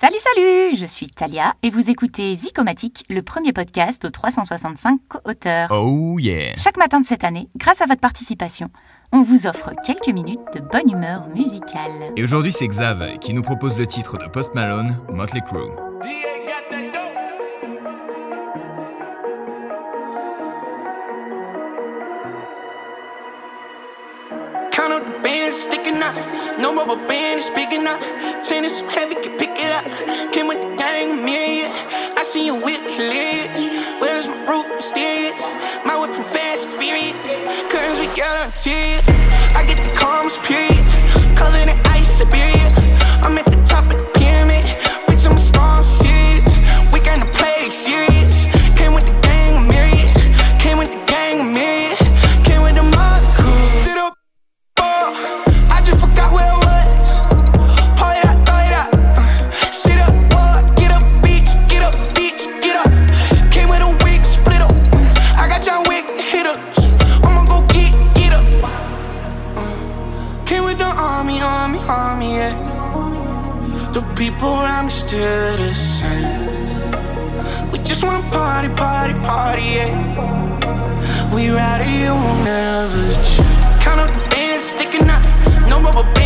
Salut, salut Je suis Talia et vous écoutez Zicomatique, le premier podcast aux 365 co-auteurs. Oh yeah Chaque matin de cette année, grâce à votre participation, on vous offre quelques minutes de bonne humeur musicale. Et aujourd'hui c'est Xav qui nous propose le titre de Post Malone, Motley Crue. Count up the bands sticking out. No rubber band is speaking out. Chain is so heavy, can pick it up. Came with the gang, myriad. I see you whip hilarious. Where's my root mysterious? My whip from fast and furious. Curtains with yellow interior. The people around me still the same. We just wanna party, party, party, yeah. We ride it, you will never change. Count up the bands sticking out. No rubber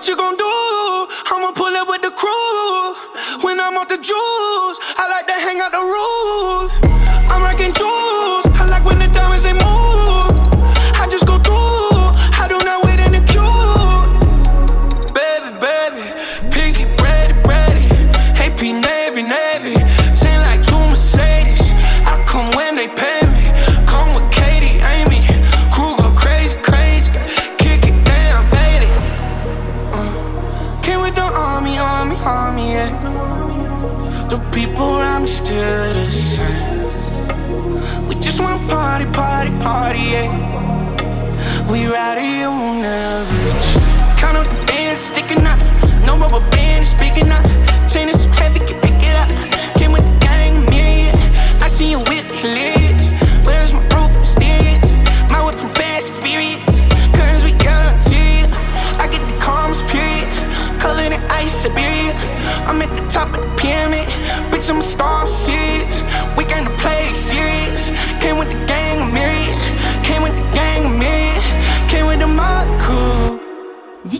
What you gon' do? I'ma pull up with the crew. When I'm off the juice, I like to hang out the roof. The people around me still the same. We just wanna party, party, party, yeah. We ride it, never change. Count up the bands sticking out. No rubber band